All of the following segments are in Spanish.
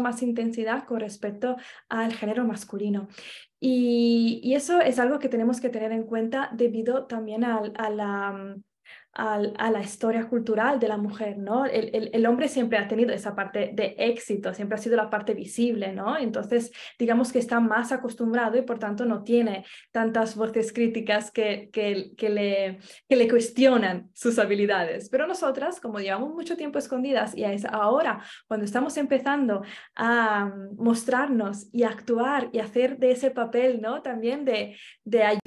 más intensidad con respecto al género masculino. Y, eso es algo que tenemos que tener en cuenta debido también a la a la historia cultural de la mujer, ¿no? El, hombre siempre ha tenido esa parte de éxito, siempre ha sido la parte visible, ¿no? Entonces, digamos que está más acostumbrado y por tanto no tiene tantas voces críticas que le cuestionan sus habilidades. Pero nosotras, como llevamos mucho tiempo escondidas y es ahora cuando estamos empezando a mostrarnos y actuar y hacer de ese papel, ¿no? También de, de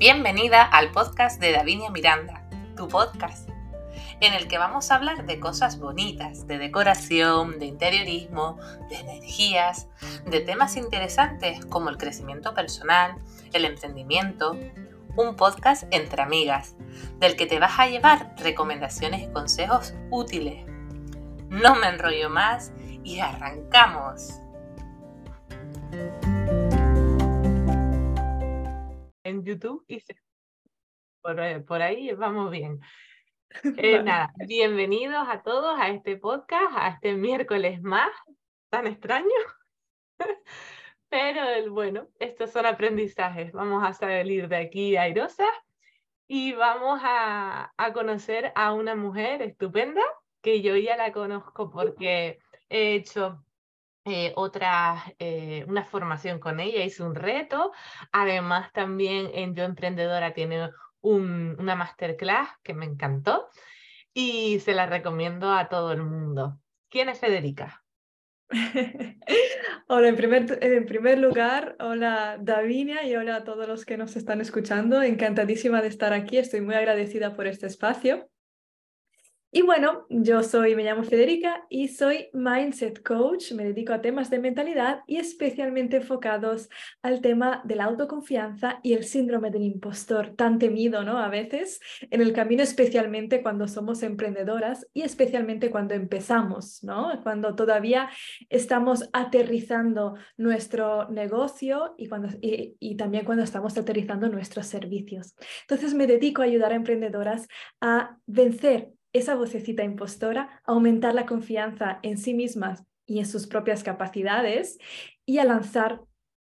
Bienvenida al podcast de Davinia Miranda, tu podcast, en el que vamos a hablar de cosas bonitas, de decoración, de interiorismo, de energías, de temas interesantes como el crecimiento personal, el emprendimiento, un podcast entre amigas, del que te vas a llevar recomendaciones y consejos útiles. No me enrollo más y arrancamos en YouTube y eh, por, ahí vamos bien. Eh, nada, bienvenidos a todos a este podcast, a este miércoles más, tan extraño. Pero bueno, estos son aprendizajes. Vamos a salir de aquí airosas y vamos a, a conocer a una mujer estupenda que yo ya la conozco porque he hecho eh, otra, eh, una formación con ella, hice un reto. Además, también en Yo Emprendedora tiene un, una masterclass que me encantó y se la recomiendo a todo el mundo. ¿Quién es Federica? hola, en primer, en primer lugar, hola Davinia y hola a todos los que nos están escuchando. Encantadísima de estar aquí, estoy muy agradecida por este espacio. Y bueno, yo soy, me llamo Federica y soy Mindset Coach. Me dedico a temas de mentalidad y especialmente enfocados al tema de la autoconfianza y el síndrome del impostor, tan temido, ¿no? A veces en el camino, especialmente cuando somos emprendedoras y especialmente cuando empezamos, ¿no? Cuando todavía estamos aterrizando nuestro negocio y, cuando, y, y también cuando estamos aterrizando nuestros servicios. Entonces me dedico a ayudar a emprendedoras a vencer esa vocecita impostora, aumentar la confianza en sí mismas y en sus propias capacidades y a lanzar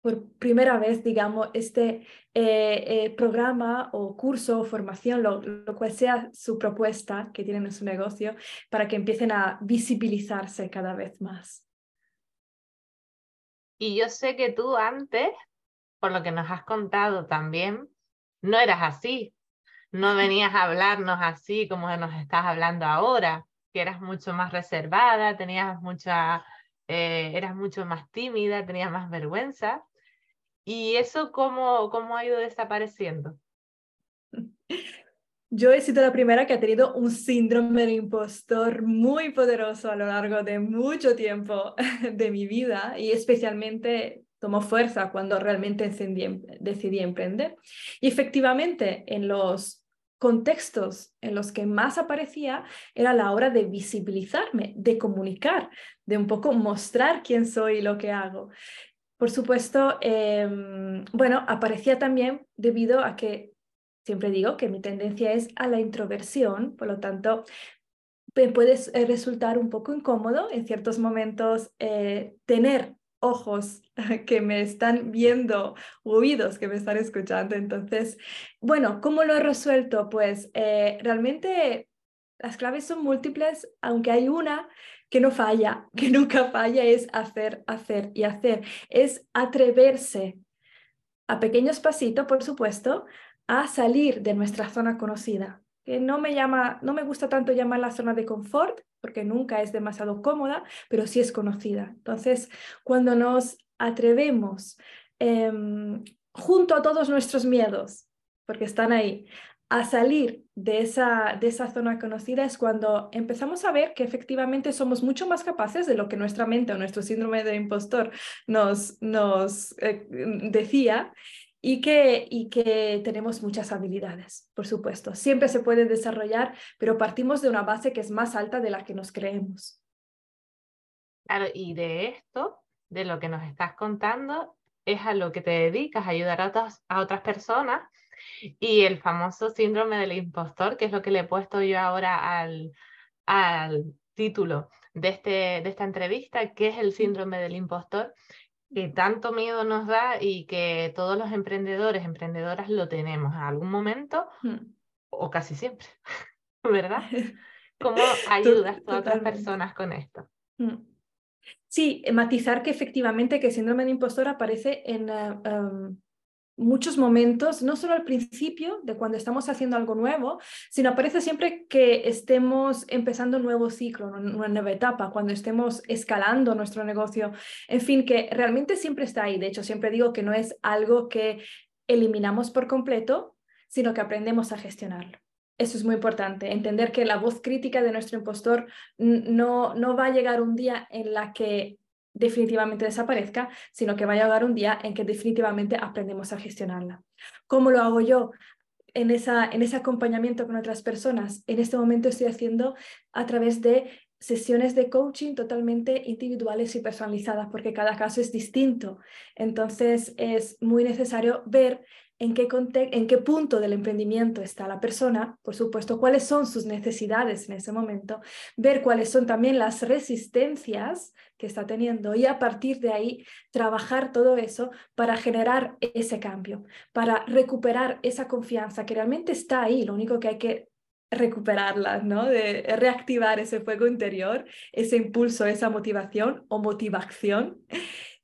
por primera vez, digamos, este eh, eh, programa o curso o formación, lo, lo, cual sea su propuesta que tienen en su negocio, para que empiecen a visibilizarse cada vez más. Y yo sé que tú antes, por lo que nos has contado también, no eras así no venías a hablarnos así como nos estás hablando ahora, que eras mucho más reservada, tenías mucha, eh, eras mucho más tímida, tenías más vergüenza. ¿Y eso cómo, cómo ha ido desapareciendo? Yo he sido la primera que ha tenido un síndrome de impostor muy poderoso a lo largo de mucho tiempo de mi vida y especialmente tomó fuerza cuando realmente decidí emprender. Y efectivamente, en los contextos en los que más aparecía era la hora de visibilizarme, de comunicar, de un poco mostrar quién soy y lo que hago. Por supuesto, em, bueno, aparecía también debido a que siempre digo que mi tendencia es a la introversión, por lo tanto, puede eh, resultar un poco incómodo en ciertos momentos eh, tener ojos que me están viendo, oídos que me están escuchando. Entonces, bueno, ¿cómo lo he resuelto? Pues eh, realmente las claves son múltiples, aunque hay una que no falla, que nunca falla, es hacer, hacer y hacer. Es atreverse a pequeños pasitos, por supuesto, a salir de nuestra zona conocida que no me llama, no me gusta tanto llamar la zona de confort, porque nunca es demasiado cómoda, pero sí es conocida. Entonces, cuando nos atrevemos em, junto a todos nuestros miedos, porque están ahí, a salir de esa, de esa zona conocida es cuando empezamos a ver que efectivamente somos mucho más capaces de lo que nuestra mente o nuestro síndrome de impostor nos, nos eh, decía y que, y que tenemos muchas habilidades, por supuesto. Siempre se puede desarrollar, pero partimos de una base que es más alta de la que nos creemos. Claro, y de esto, de lo que nos estás contando, es a lo que te dedicas, ayudar a otras, a otras personas. Y el famoso síndrome del impostor, que es lo que le he puesto yo ahora al, al título de, este, de esta entrevista, que es el síndrome del impostor, que tanto miedo nos da y que todos los emprendedores, emprendedoras lo tenemos en algún momento hmm. o casi siempre, ¿verdad? ¿Cómo ayudas a otras personas con esto? Hmm. Sí, matizar que efectivamente que el síndrome de impostor aparece en eh, muchos momentos, no solo al principio de cuando estamos haciendo algo nuevo, sino aparece siempre que estemos empezando un nuevo ciclo, una nueva etapa, cuando estemos escalando nuestro negocio. En fin, que realmente siempre está ahí. De hecho, siempre digo que no es algo que eliminamos por completo, sino que aprendemos a gestionarlo. Eso es muy importante, entender que la voz crítica de nuestro impostor no, no va a llegar un día en la que definitivamente desaparezca, sino que va a llegar un día en que definitivamente aprendemos a gestionarla. ¿Cómo lo hago yo? En, esa, en ese acompañamiento con otras personas. En este momento estoy haciendo a través de sesiones de coaching totalmente individuales y personalizadas, porque cada caso es distinto. Entonces es muy necesario ver en qué, punto del emprendimiento está la persona, por supuesto, cuáles son sus necesidades en ese momento, ver cuáles son también las resistencias que está teniendo y a partir de ahí trabajar todo eso para generar ese cambio, para recuperar esa confianza que realmente está ahí, lo único que hay que recuperarla, ¿no? De reactivar ese fuego interior, ese impulso, esa motivación o motivación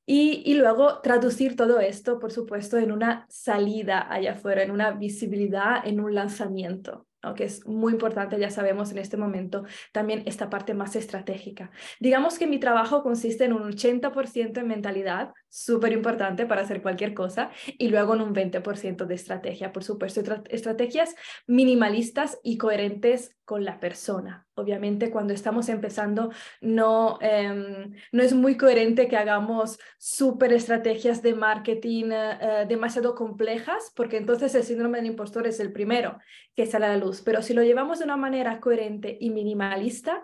y, luego traducir todo esto, por supuesto, en una salida allá afuera, en una visibilidad, en un lanzamiento que es muy importante, ya sabemos en este momento, también esta parte más estratégica. Digamos que mi trabajo consiste en un 80% en mentalidad, súper importante para hacer cualquier cosa, y luego en un 20% de estrategia, por supuesto, estrategias minimalistas y coherentes con la persona. Obviamente cuando estamos empezando no, em, no es muy coherente que hagamos súper estrategias de marketing eh, eh, demasiado complejas, porque entonces el síndrome del impostor es el primero que sale a la luz. Pero si lo llevamos de una manera coherente y minimalista,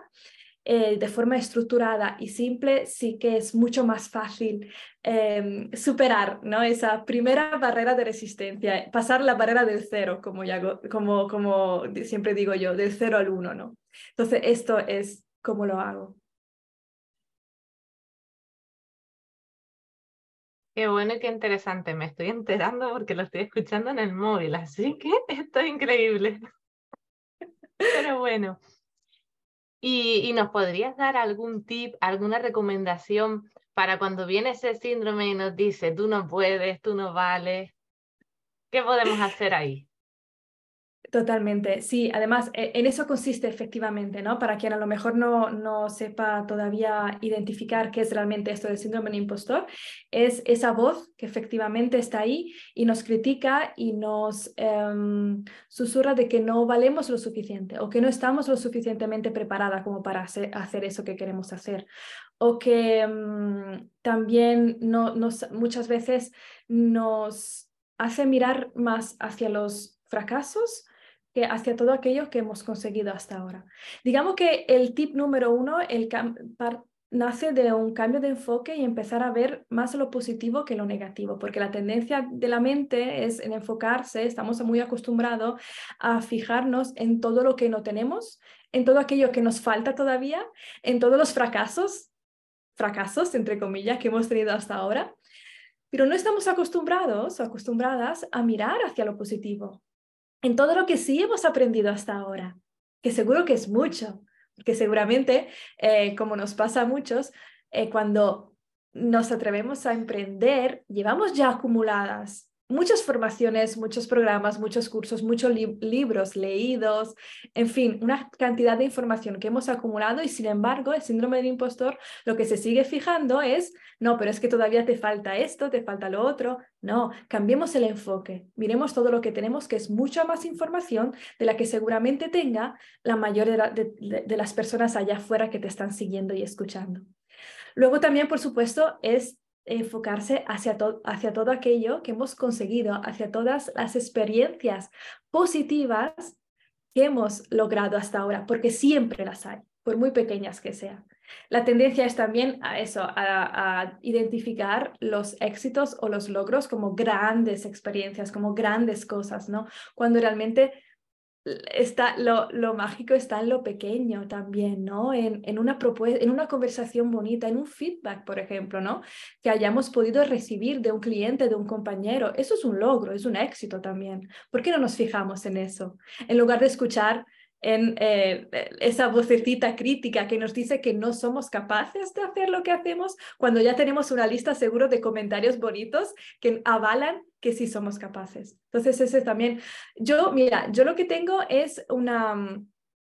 eh, de forma estructurada y simple, sí que es mucho más fácil em, superar ¿no? esa primera barrera de resistencia, pasar la barrera del cero, como, ya, como, como siempre digo yo, del cero al uno. ¿no? Entonces, esto es como lo hago. Qué bueno y qué interesante. Me estoy enterando porque lo estoy escuchando en el móvil, así que esto es increíble. Pero bueno. ¿Y, nos podrías dar algún tip, alguna recomendación para cuando viene ese síndrome y nos dice, tú no puedes, tú no vales? ¿Qué podemos hacer ahí? Totalmente, sí. Además, e, en eso consiste efectivamente, ¿no? Para quien a lo mejor no, no sepa todavía identificar qué es realmente esto del síndrome del impostor, es esa voz que efectivamente está ahí y nos critica y nos em, susurra de que no valemos lo suficiente o que no estamos lo suficientemente preparadas como para hacer, hacer eso que queremos hacer. O que em, también no, nos, muchas veces nos hace mirar más hacia los fracasos que hacia todo aquello que hemos conseguido hasta ahora. Digamos que el tip número uno nace de un cambio de enfoque y empezar a ver más lo positivo que lo negativo, porque la tendencia de la mente es en enfocarse, estamos muy acostumbrados a fijarnos en todo lo que no tenemos, en todo aquello que nos falta todavía, en todos los fracasos, fracasos entre comillas, que hemos tenido hasta ahora, pero no estamos acostumbrados o acostumbradas a mirar hacia lo positivo, en todo lo que sí hemos aprendido hasta ahora, que seguro que es mucho, porque seguramente, eh, como nos pasa a muchos, eh, cuando nos atrevemos a emprender, llevamos ya acumuladas muchas formaciones, muchos programas, muchos cursos, muchos libros leídos, en fin, una cantidad de información que hemos acumulado y sin embargo el síndrome del impostor lo que se sigue fijando es, no, pero es que todavía te falta esto, te falta lo otro. No, cambiemos el enfoque, miremos todo lo que tenemos, que es mucha más información de la que seguramente tenga la mayoría de las personas allá afuera que te están siguiendo y escuchando. Luego también, por supuesto, es enfocarse hacia, hacia todo aquello que hemos conseguido, hacia todas las experiencias positivas que hemos logrado hasta ahora, porque siempre las hay, por muy pequeñas que sean. La tendencia es también a eso, a, a, identificar los éxitos o los logros como grandes experiencias, como grandes cosas, ¿no? Cuando realmente está, lo, lo, mágico está en lo pequeño también, ¿no? En, en una en una conversación bonita, en un feedback, por ejemplo, ¿no? Que hayamos podido recibir de un cliente, de un compañero. Eso es un logro, es un éxito también. ¿Por qué no nos fijamos en eso? En lugar de escuchar en eh, esa vocecita crítica que nos dice que no somos capaces de hacer lo que hacemos cuando ya tenemos una lista seguro de comentarios bonitos que avalan que sí somos capaces. Entonces, ese también, yo, mira, yo lo que tengo es una,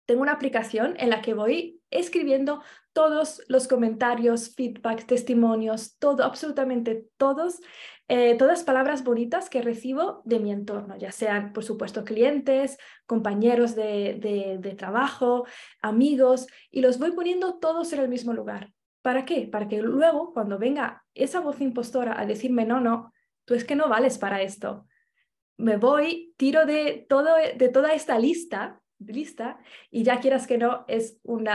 tengo una aplicación en la que voy escribiendo todos los comentarios, feedback, testimonios, todo, absolutamente todos, eh, todas palabras bonitas que recibo de mi entorno, ya sean, por supuesto, clientes, compañeros de, trabajo, amigos, y los voy poniendo todos en el mismo lugar. ¿Para qué? Para que luego, cuando venga esa voz impostora a decirme, no, no, tú es que no vales para esto, me voy, tiro de, todo, de toda esta lista, lista y ya quieras que no, es un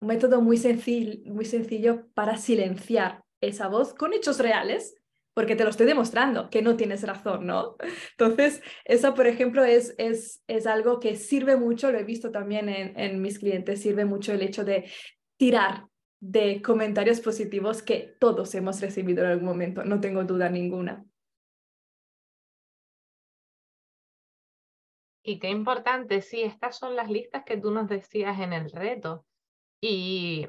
método muy sencillo, muy sencillo para silenciar esa voz con hechos reales, porque te lo estoy demostrando que no tienes razón, ¿no? Entonces, eso, por ejemplo, es, es, es algo que sirve mucho, lo he visto también en, en mis clientes, sirve mucho el hecho de tirar de comentarios positivos que todos hemos recibido en algún momento, no tengo duda ninguna. Y qué importante, sí, estas son las listas que tú nos decías en el reto. Y,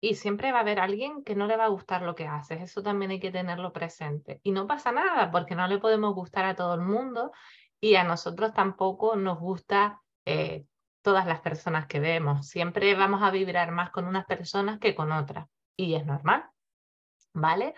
y siempre va a haber alguien que no le va a gustar lo que haces, eso también hay que tenerlo presente. Y no pasa nada, porque no le podemos gustar a todo el mundo y a nosotros tampoco nos gusta eh, todas las personas que vemos. Siempre vamos a vibrar más con unas personas que con otras. Y es normal, ¿vale?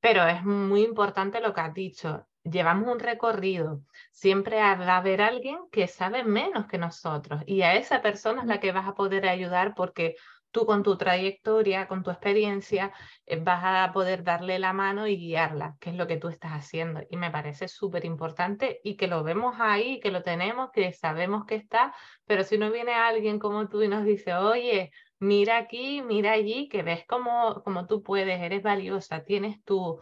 Pero es muy importante lo que has dicho llevamos un recorrido, siempre va a haber alguien que sabe menos que nosotros y a esa persona es la que vas a poder ayudar porque tú con tu trayectoria, con tu experiencia, eh, vas a poder darle la mano y guiarla, que es lo que tú estás haciendo. Y me parece súper importante y que lo vemos ahí, que lo tenemos, que sabemos que está, pero si no viene alguien como tú y nos dice, oye, mira aquí, mira allí, que ves cómo, cómo tú puedes, eres valiosa, tienes tu,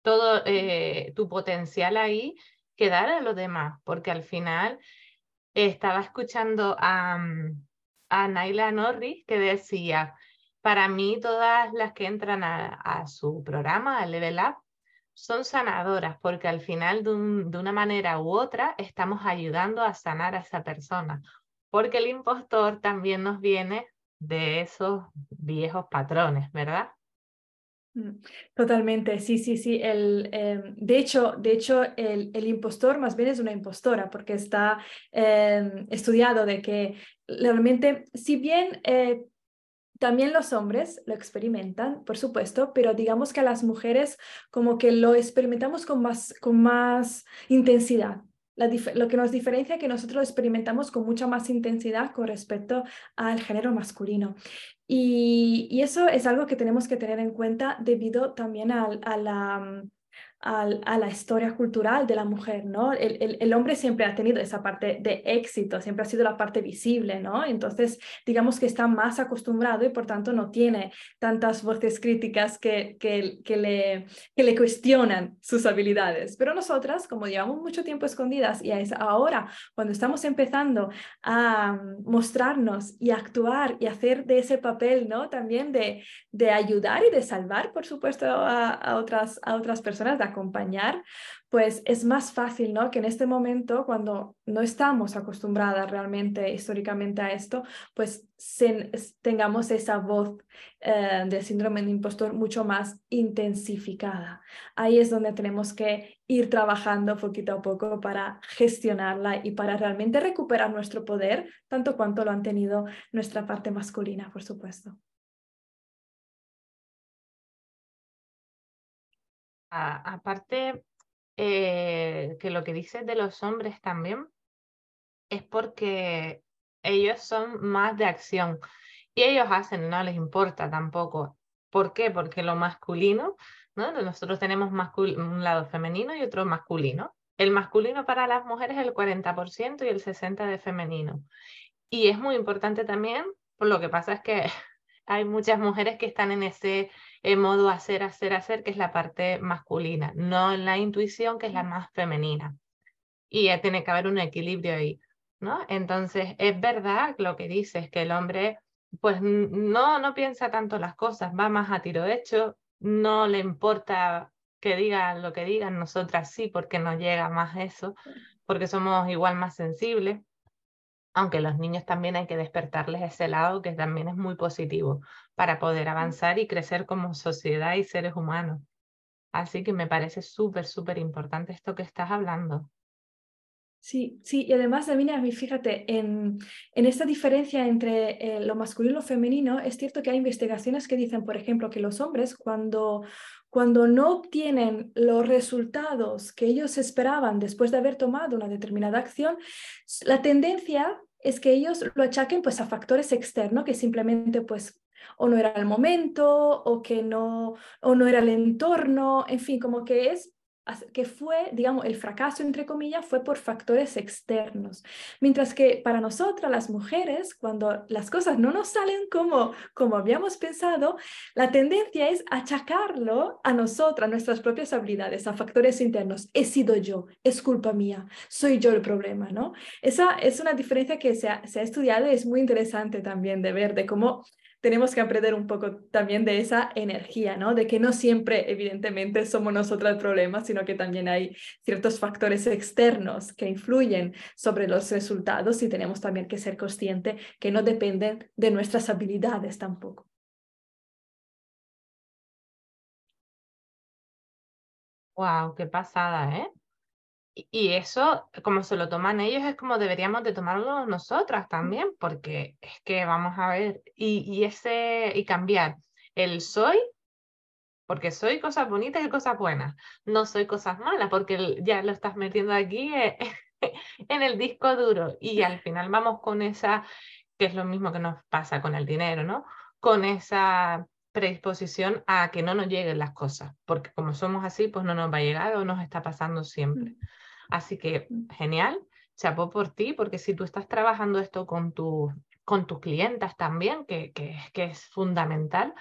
todo eh, tu potencial ahí que dar a los demás, porque al final estaba escuchando a, mm, a Naila Norris que decía, para mí todas las que entran a, su programa, a Level Up, son sanadoras, porque al final de, de, una manera u otra estamos ayudando a sanar a esa persona, porque el impostor también nos viene de esos viejos patrones, ¿verdad? Mm, totalmente, sí, sí, sí. El, em, de hecho, de hecho el, el, impostor más bien es una impostora porque está em, estudiado de que realmente, si bien eh, también los hombres lo experimentan, por supuesto, pero digamos que a las mujeres como que lo experimentamos con más, con más intensidad lo que nos diferencia es que nosotros experimentamos con mucha más intensidad con respecto al género masculino. Y, eso es algo que tenemos que tener en cuenta debido también a la a la historia cultural de la mujer, ¿no? El, el, hombre siempre ha tenido esa parte de éxito, siempre ha sido la parte visible, ¿no? Entonces, digamos que está más acostumbrado y por tanto no tiene tantas voces críticas que, que, que, le, que le cuestionan sus habilidades. Pero nosotras, como llevamos mucho tiempo escondidas y es ahora cuando estamos empezando a mostrarnos y actuar y hacer de ese papel, ¿no? También de, de ayudar y de salvar, por supuesto, a, a otras, a otras personas, de acompañar, pues es más fácil, ¿no? Que en este momento, cuando no estamos acostumbradas realmente históricamente a esto, pues tengamos esa voz eh, del síndrome de impostor mucho más intensificada. Ahí es donde tenemos que ir trabajando poquito a poco para gestionarla y para realmente recuperar nuestro poder, tanto cuanto lo han tenido nuestra parte masculina, por supuesto. Aparte, eh, que lo que dices de los hombres también es porque ellos son más de acción y ellos hacen, no les importa tampoco. ¿Por qué? Porque lo masculino, ¿no? nosotros tenemos un lado femenino y otro masculino. El masculino para las mujeres es el 40% y el 60% de femenino. Y es muy importante también, por lo que pasa es que hay muchas mujeres que están en ese en modo hacer, hacer, hacer, que es la parte masculina, no en la intuición, que es la más femenina. Y tiene que haber un equilibrio ahí. ¿no? Entonces, es verdad lo que dices, que el hombre pues no, no piensa tanto las cosas, va más a tiro hecho, no le importa que digan lo que digan, nosotras sí, porque nos llega más eso, porque somos igual más sensibles, aunque los niños también hay que despertarles ese lado que también es muy positivo para poder avanzar y crecer como sociedad y seres humanos. Así que me parece súper, súper importante esto que estás hablando. Sí, sí, y además también a mí, fíjate, en, en esta diferencia entre eh, lo masculino y lo femenino, es cierto que hay investigaciones que dicen, por ejemplo, que los hombres cuando, cuando no obtienen los resultados que ellos esperaban después de haber tomado una determinada acción, la tendencia es que ellos lo achaquen pues a factores externos que simplemente pues o no era el momento o que no o no era el entorno, en fin, como que es que fue, digamos, el fracaso, entre comillas, fue por factores externos. Mientras que para nosotras, las mujeres, cuando las cosas no nos salen como, como habíamos pensado, la tendencia es achacarlo a nosotras, nuestras propias habilidades, a factores internos. He sido yo, es culpa mía, soy yo el problema, ¿no? Esa es una diferencia que se ha, se ha estudiado y es muy interesante también de ver, de cómo tenemos que aprender un poco también de esa energía, ¿no? De que no siempre, evidentemente, somos nosotros el problema, sino que también hay ciertos factores externos que influyen sobre los resultados y tenemos también que ser conscientes que no dependen de nuestras habilidades tampoco. Wow, qué pasada, ¿eh? Y eso, como se lo toman ellos, es como deberíamos de tomarlo nosotras también, porque es que vamos a ver, y, ese, y cambiar el soy, porque soy cosas bonitas y cosas buenas, no soy cosas malas, porque ya lo estás metiendo aquí eh, en el disco duro, y al final vamos con esa, que es lo mismo que nos pasa con el dinero, ¿no? Con esa predisposición a que no nos lleguen las cosas, porque como somos así, pues no nos va a llegar o nos está pasando siempre. Así que genial, chapó por ti, porque si tú estás trabajando esto con, tu, con tus clientas también, que, que, que es fundamental,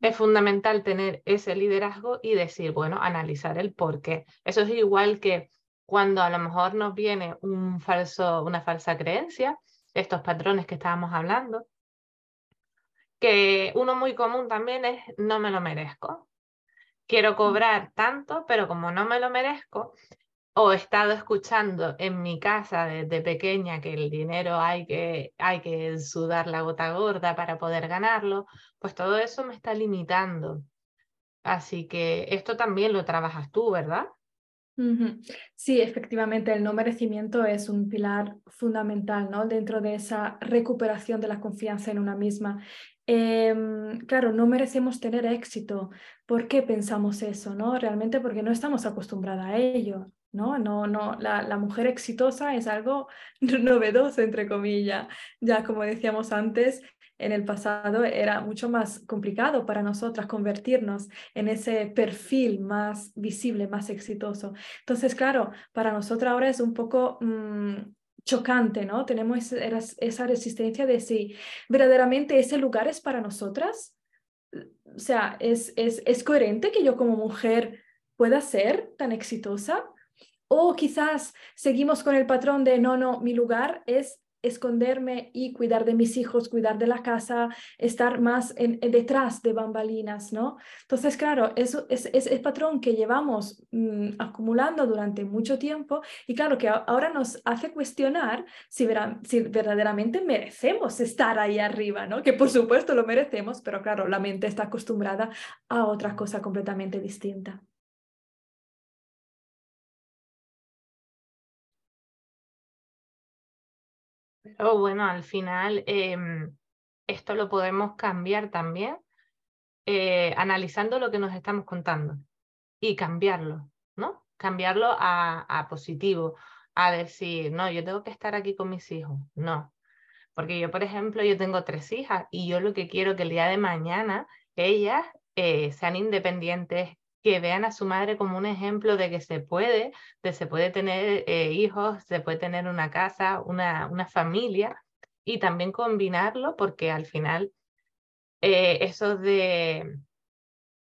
es fundamental tener ese liderazgo y decir, bueno, analizar el por qué. Eso es igual que cuando a lo mejor nos viene un falso, una falsa creencia, estos patrones que estábamos hablando, que uno muy común también es no me lo merezco. Quiero cobrar tanto, pero como no me lo merezco, o he estado escuchando en mi casa desde pequeña que el dinero hay que, hay que sudar la gota gorda para poder ganarlo, pues todo eso me está limitando. Así que esto también lo trabajas tú, ¿verdad? Sí, efectivamente, el no merecimiento es un pilar fundamental ¿no? dentro de esa recuperación de la confianza en una misma. Em, claro, no merecemos tener éxito. ¿Por qué pensamos eso? ¿no? Realmente porque no estamos acostumbrados a ello. ¿No? No, no, la, la, mujer exitosa es algo novedoso, entre comillas. Ya como decíamos antes, en el pasado era mucho más complicado para nosotras convertirnos en ese perfil más visible, más exitoso. Entonces, claro, para nosotras ahora es un poco mm, chocante, ¿no? Tenemos esa resistencia de si verdaderamente ese lugar es para nosotras. O sea, ¿es, es, es coherente que yo como mujer pueda ser tan exitosa? O quizás seguimos con el patrón de, no, no, mi lugar es esconderme y cuidar de mis hijos, cuidar de la casa, estar más en, detrás de bambalinas, ¿no? Entonces, claro, eso es, el patrón que llevamos mm, acumulando durante mucho tiempo y claro que ahora nos hace cuestionar si, si verdaderamente merecemos estar ahí arriba, ¿no? Que por supuesto lo merecemos, pero claro, la mente está acostumbrada a otra cosa completamente distinta. Pero bueno, al final em, esto lo podemos cambiar también eh, analizando lo que nos estamos contando y cambiarlo, ¿no? Cambiarlo a, a positivo, a decir, no, yo tengo que estar aquí con mis hijos, no. Porque yo, por ejemplo, yo tengo tres hijas y yo lo que quiero que el día de mañana ellas eh, sean independientes, que vean a su madre como un ejemplo de que se puede, de se puede tener eh, hijos, se puede tener una casa, una, una familia y también combinarlo porque al final eh, eso de,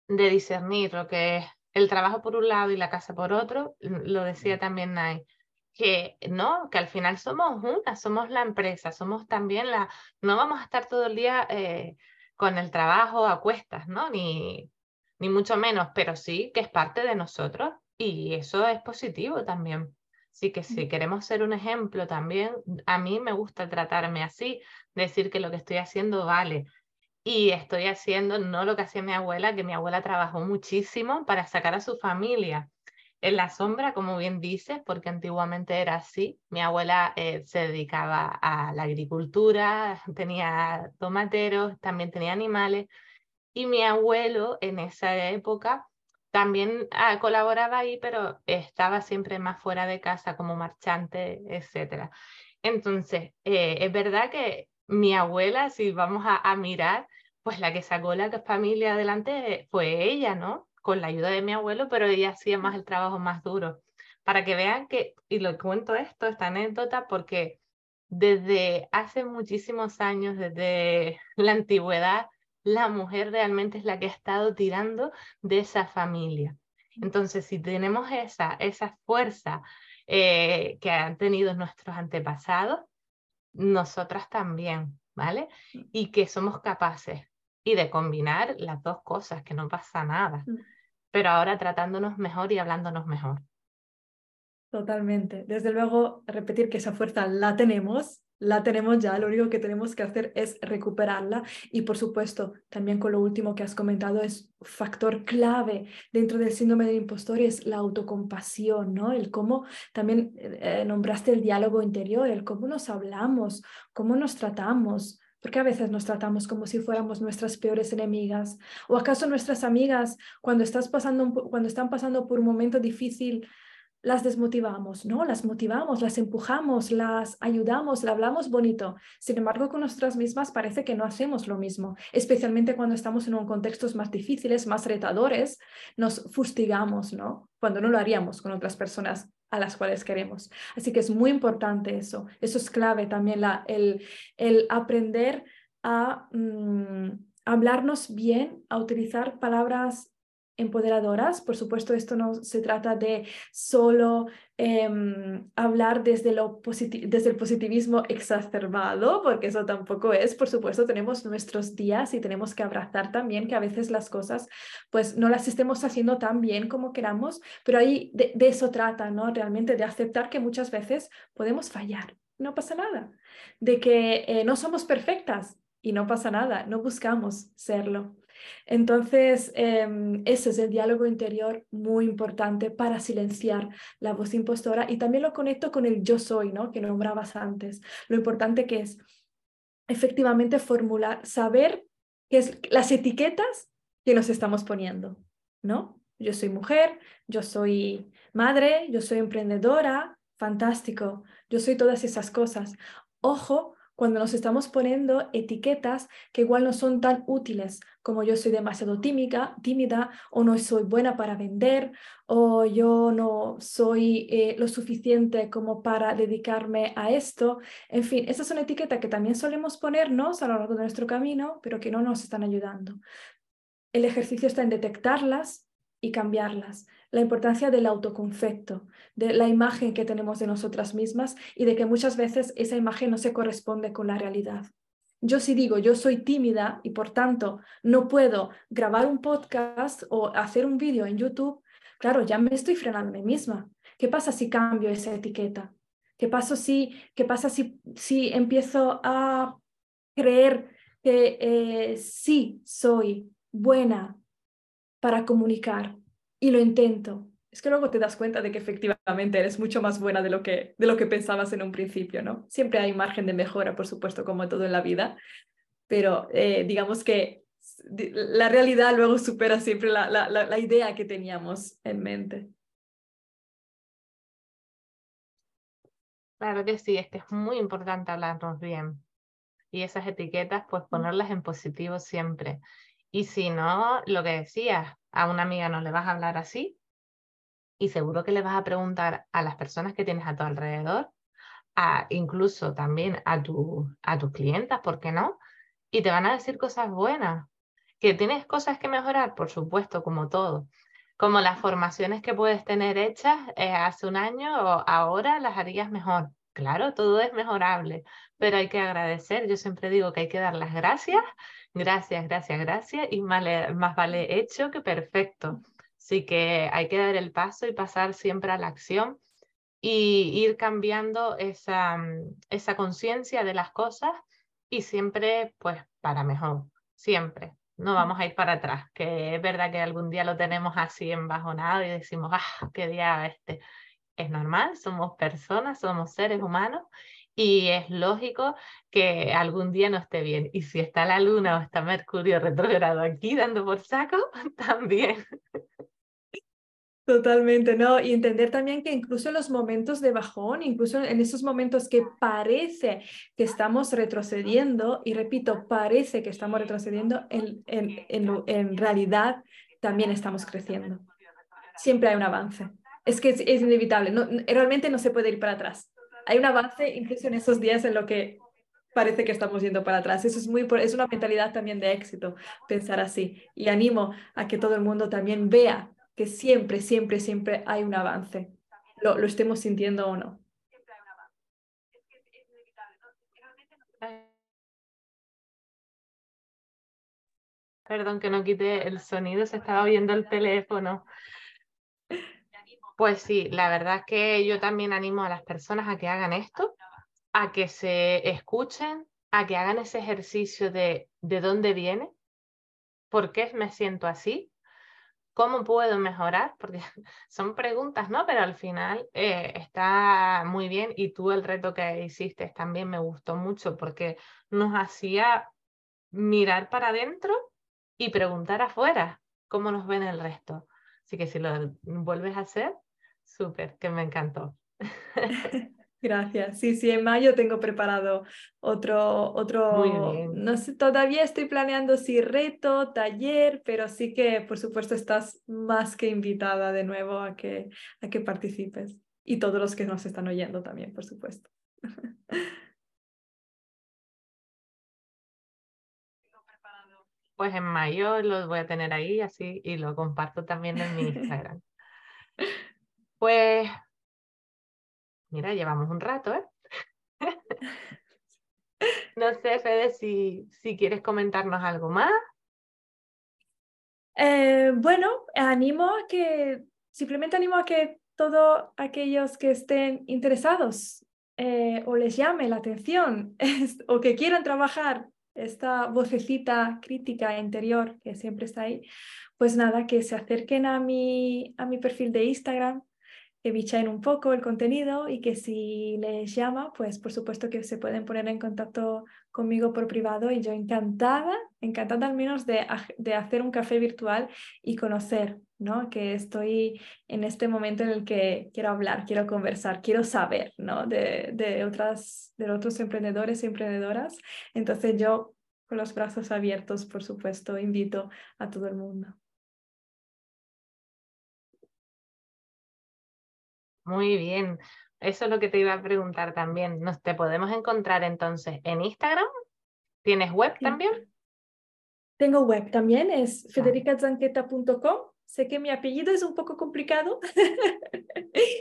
de discernir lo que es el trabajo por un lado y la casa por otro, lo decía también Nay, que no, que al final somos una, somos la empresa, somos también la, no vamos a estar todo el día eh, con el trabajo a cuestas, ¿no? Ni, ni mucho menos, pero sí que es parte de nosotros y eso es positivo también. Así que si queremos ser un ejemplo también, a mí me gusta tratarme así, decir que lo que estoy haciendo vale. Y estoy haciendo no lo que hacía mi abuela, que mi abuela trabajó muchísimo para sacar a su familia en la sombra, como bien dices, porque antiguamente era así. Mi abuela eh, se dedicaba a la agricultura, tenía tomateros, también tenía animales. Y mi abuelo en esa época también ah, colaboraba ahí, pero estaba siempre más fuera de casa como marchante, etc. Entonces, eh, es verdad que mi abuela, si vamos a, mirar, pues la que sacó la familia adelante fue ella, ¿no? Con la ayuda de mi abuelo, pero ella hacía más el trabajo más duro. Para que vean que, y lo cuento esto, esta anécdota, porque desde hace muchísimos años, desde la antigüedad, la mujer realmente es la que ha estado tirando de esa familia. Entonces, si tenemos esa, esa fuerza eh, que han tenido nuestros antepasados, nosotras también, ¿vale? Mm. Y que somos capaces y de combinar las dos cosas, que no pasa nada, mm. pero ahora tratándonos mejor y hablándonos mejor. Totalmente. Desde luego, repetir que esa fuerza la tenemos la tenemos ya, lo único que tenemos que hacer es recuperarla y por supuesto también con lo último que has comentado es factor clave dentro del síndrome del impostor es la autocompasión, ¿no? El cómo también eh, nombraste el diálogo interior, el cómo nos hablamos, cómo nos tratamos, porque a veces nos tratamos como si fuéramos nuestras peores enemigas. ¿O acaso nuestras amigas, cuando, estás pasando, cuando están pasando por un momento difícil, las desmotivamos, ¿no? Las motivamos, las empujamos, las ayudamos, le hablamos bonito. Sin embargo, con nosotras mismas parece que no hacemos lo mismo, especialmente cuando estamos en un contextos más difíciles, más retadores, nos fustigamos, ¿no? Cuando no lo haríamos con otras personas a las cuales queremos. Así que es muy importante eso. Eso es clave también, la, el, el aprender a mm, hablarnos bien, a utilizar palabras empoderadoras. Por supuesto, esto no se trata de solo em, hablar desde, el positivismo exacerbado, porque eso tampoco es. Por supuesto, tenemos nuestros días y tenemos que abrazar también que a veces las cosas pues no las estemos haciendo tan bien como queramos, pero ahí de, eso trata, ¿no? Realmente de aceptar que muchas veces podemos fallar. No pasa nada. De que eh, no somos perfectas y no pasa nada. No buscamos serlo. Entonces, em, ese es el diálogo interior muy importante para silenciar la voz impostora y también lo conecto con el yo soy, ¿no? Que nombrabas antes. Lo importante que es efectivamente formular, saber qué es las etiquetas que nos estamos poniendo, ¿no? Yo soy mujer, yo soy madre, yo soy emprendedora, fantástico, yo soy todas esas cosas. Ojo cuando nos estamos poniendo etiquetas que igual no son tan útiles, como yo soy demasiado tímica, tímida o no soy buena para vender o yo no soy eh, lo suficiente como para dedicarme a esto. En fin, esas son etiquetas que también solemos ponernos a lo largo de nuestro camino, pero que no nos están ayudando. El ejercicio está en detectarlas y cambiarlas la importancia del autoconcepto, de la imagen que tenemos de nosotras mismas y de que muchas veces esa imagen no se corresponde con la realidad. Yo si digo, yo soy tímida y por tanto no puedo grabar un podcast o hacer un vídeo en YouTube, claro, ya me estoy frenando a mí misma. ¿Qué pasa si cambio esa etiqueta? ¿Qué pasa si, qué pasa si, si empiezo a creer que eh, sí soy buena para comunicar, y lo intento, es que luego te das cuenta de que efectivamente eres mucho más buena de lo que, de lo que pensabas en un principio, ¿no? Siempre hay margen de mejora, por supuesto, como todo en la vida, pero eh, digamos que la realidad luego supera siempre la, la, la idea que teníamos en mente. Claro que sí, es que es muy importante hablarnos bien. Y esas etiquetas, pues ponerlas en positivo siempre. Y si no, lo que decías, a una amiga no le vas a hablar así y seguro que le vas a preguntar a las personas que tienes a tu alrededor, a, incluso también a, tu, a tus clientas, ¿por qué no? Y te van a decir cosas buenas. ¿Que tienes cosas que mejorar? Por supuesto, como todo. como las formaciones que puedes tener hechas eh, hace un año o ahora las harías mejor. Claro, todo es mejorable, pero hay que agradecer. Yo siempre digo que hay que dar las gracias, gracias, gracias, gracias, y más, más vale hecho que perfecto. Así que hay que dar el paso y pasar siempre a la acción y ir cambiando esa, mm, esa conciencia de las cosas y siempre pues para mejor, siempre. No mm. vamos a ir para atrás, que es verdad que algún día lo tenemos así embajonado y decimos, ah, qué día este. Es normal, somos personas, somos seres humanos y es lógico que algún día no esté bien. Y si está la luna o está Mercurio retrogrado aquí dando por saco, también. Totalmente, ¿no? Y entender también que incluso en los momentos de bajón, incluso en esos momentos que parece que estamos retrocediendo, y repito, parece que estamos retrocediendo, en, en, en, realidad también estamos creciendo. Siempre hay un avance. Es que es, inevitable, no, realmente no se puede ir para atrás. Hay un avance incluso en esos días en lo que parece que estamos yendo para atrás. Eso es, muy, es una mentalidad también de éxito, pensar así. Y animo a que todo el mundo también vea que siempre, siempre, siempre hay un avance, lo, lo estemos sintiendo o no. Perdón que no quite el sonido, se estaba viendo el teléfono. Pues sí, la verdad es que yo también animo a las personas a que hagan esto, a que se escuchen, a que hagan ese ejercicio de de dónde viene, por qué me siento así, ¿Cómo puedo mejorar? Porque son preguntas, ¿no? Pero al final eh, está muy bien y tú el reto que hiciste también me gustó mucho porque nos hacía mirar para adentro y preguntar afuera cómo nos ven el resto. Así que si lo vuelves a hacer, súper, que me encantó. Gracias. Sí, sí, en mayo tengo preparado otro, otro, no sé, todavía estoy planeando si reto, taller, pero sí que por supuesto estás más que invitada de nuevo a que, a que participes. Y todos los que nos están oyendo también, por supuesto. Pues en mayo lo voy a tener ahí así y lo comparto también en mi Instagram. Pues Mira, llevamos un rato, ¿eh? no sé, Fede, si, si quieres comentarnos algo más. Eh, bueno, animo a que, simplemente animo a que todos aquellos que estén interesados eh, o les llame la atención o que quieran trabajar esta vocecita crítica interior que siempre está ahí, pues nada, que se acerquen a mi, a mi perfil de Instagram, que un poco el contenido y que si les llama, pues por supuesto que se pueden poner en contacto conmigo por privado y yo encantada, encantada al menos de, de hacer un café virtual y conocer, ¿no? Que estoy en este momento en el que quiero hablar, quiero conversar, quiero saber, ¿no? De, de, otras, de otros emprendedores y emprendedoras. Entonces yo con los brazos abiertos, por supuesto, invito a todo el mundo. Muy bien. Eso es lo que te iba a preguntar también. ¿Nos te podemos encontrar entonces en Instagram? ¿Tienes web también? Tengo web también, es federicazanqueta.com. Sé que mi apellido es un poco complicado.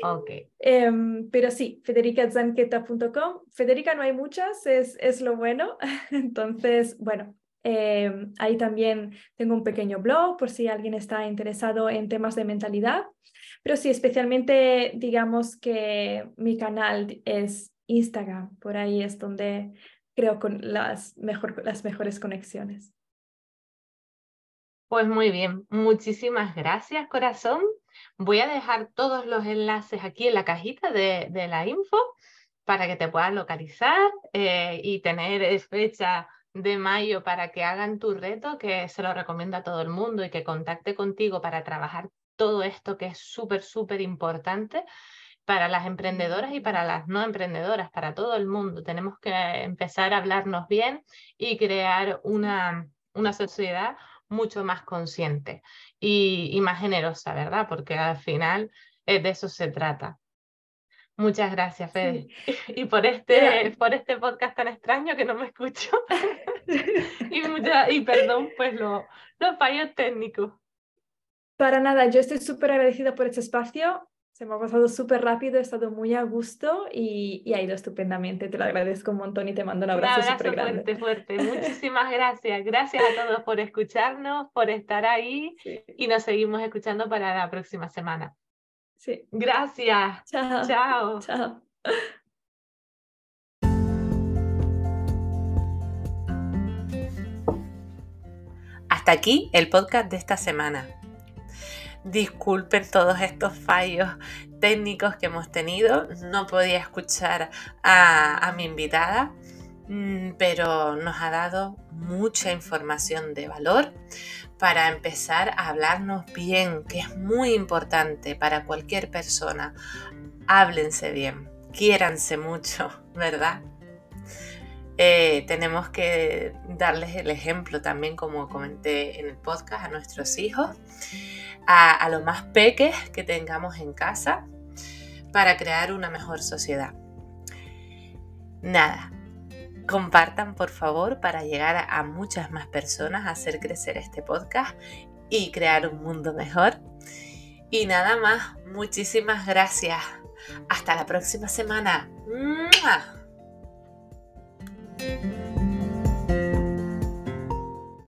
ok. Em, pero sí, federicazanqueta.com. Federica no hay muchas, es, es lo bueno. Entonces, bueno, em, ahí también tengo un pequeño blog por si alguien está interesado en temas de mentalidad. Pero sí, especialmente digamos que mi canal es Instagram, por ahí es donde creo con las, mejor, las mejores conexiones. Pues muy bien, muchísimas gracias corazón. Voy a dejar todos los enlaces aquí en la cajita de, de la info para que te puedas localizar eh, y tener fecha de mayo para que hagan tu reto, que se lo recomiendo a todo el mundo y que contacte contigo para trabajar todo esto que es súper, súper importante para las emprendedoras y para las no emprendedoras, para todo el mundo. Tenemos que empezar a hablarnos bien y crear una, una sociedad mucho más consciente y, más generosa, ¿verdad? Porque al final eh, de eso se trata. Muchas gracias, Fede. Y por este, por este podcast tan extraño que no me escucho. y, mucha, y perdón, pues los fallos técnicos. Para nada, yo estoy súper agradecida por este espacio. Se me ha pasado súper rápido, he estado muy a gusto y, ha ido estupendamente. Te lo agradezco un montón y te mando un abrazo súper grande. Fuerte, fuerte. Muchísimas gracias. Gracias a todos por escucharnos, por estar ahí y nos seguimos escuchando para la próxima semana. Sí. Gracias. Chao. Chao. Chao. Hasta aquí el podcast de esta semana. Disculpen todos estos fallos técnicos que hemos tenido. No podía escuchar a, mi invitada, pero nos ha dado mucha información de valor para empezar a hablarnos bien, que es muy importante para cualquier persona. Háblense bien, quiéranse mucho, ¿verdad? Eh, tenemos que darles el ejemplo también, como comenté en el podcast, a nuestros hijos a, lo más peques que tengamos en casa para crear una mejor sociedad. Nada, Compartan por favor para llegar a muchas más personas, a hacer crecer este podcast y crear un mundo mejor. Y nada más, muchísimas gracias. Hasta la próxima semana.